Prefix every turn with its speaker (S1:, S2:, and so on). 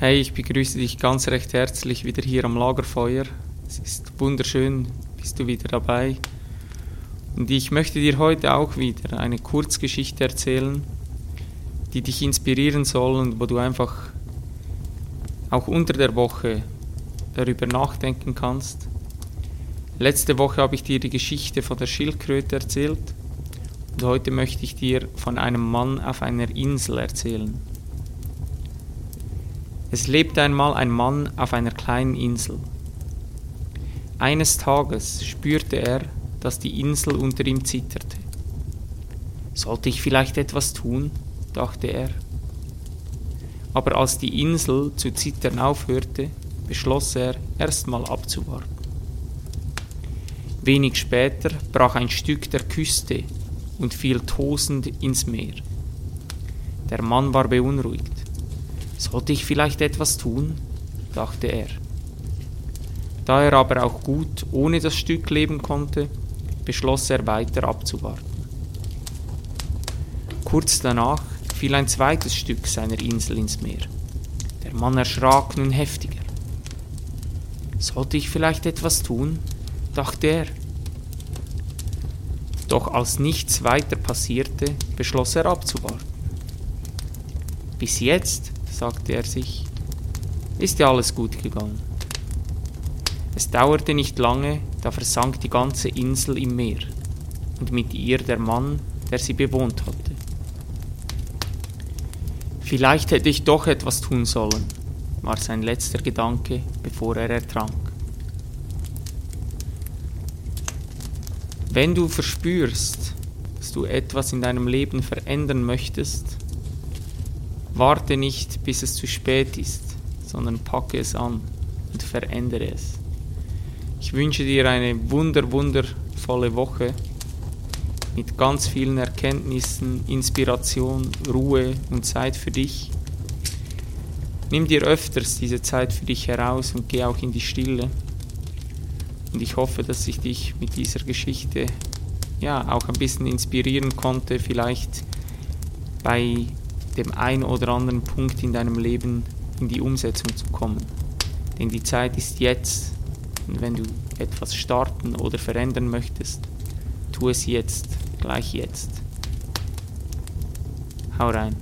S1: Hey, ich begrüße dich ganz recht herzlich wieder hier am Lagerfeuer. Es ist wunderschön, bist du wieder dabei. Und ich möchte dir heute auch wieder eine Kurzgeschichte erzählen, die dich inspirieren soll und wo du einfach auch unter der Woche darüber nachdenken kannst. Letzte Woche habe ich dir die Geschichte von der Schildkröte erzählt und heute möchte ich dir von einem Mann auf einer Insel erzählen. Es lebte einmal ein Mann auf einer kleinen Insel. Eines Tages spürte er, dass die Insel unter ihm zitterte. Sollte ich vielleicht etwas tun? dachte er. Aber als die Insel zu zittern aufhörte, beschloss er, erstmal abzuwarten. Wenig später brach ein Stück der Küste und fiel tosend ins Meer. Der Mann war beunruhigt. Sollte ich vielleicht etwas tun? dachte er. Da er aber auch gut ohne das Stück leben konnte, beschloss er weiter abzuwarten. Kurz danach fiel ein zweites Stück seiner Insel ins Meer. Der Mann erschrak nun heftiger. Sollte ich vielleicht etwas tun? dachte er. Doch als nichts weiter passierte, beschloss er abzuwarten. Bis jetzt, sagte er sich, ist ja alles gut gegangen. Es dauerte nicht lange, da versank die ganze Insel im Meer und mit ihr der Mann, der sie bewohnt hatte. Vielleicht hätte ich doch etwas tun sollen, war sein letzter Gedanke, bevor er ertrank. Wenn du verspürst, dass du etwas in deinem Leben verändern möchtest, warte nicht, bis es zu spät ist, sondern packe es an und verändere es. Ich wünsche dir eine wunder, wundervolle Woche mit ganz vielen Erkenntnissen, Inspiration, Ruhe und Zeit für dich. Nimm dir öfters diese Zeit für dich heraus und geh auch in die Stille. Und ich hoffe, dass ich dich mit dieser Geschichte ja auch ein bisschen inspirieren konnte, vielleicht bei dem ein oder anderen Punkt in deinem Leben in die Umsetzung zu kommen. Denn die Zeit ist jetzt. Und wenn du etwas starten oder verändern möchtest, tu es jetzt, gleich jetzt. Hau rein.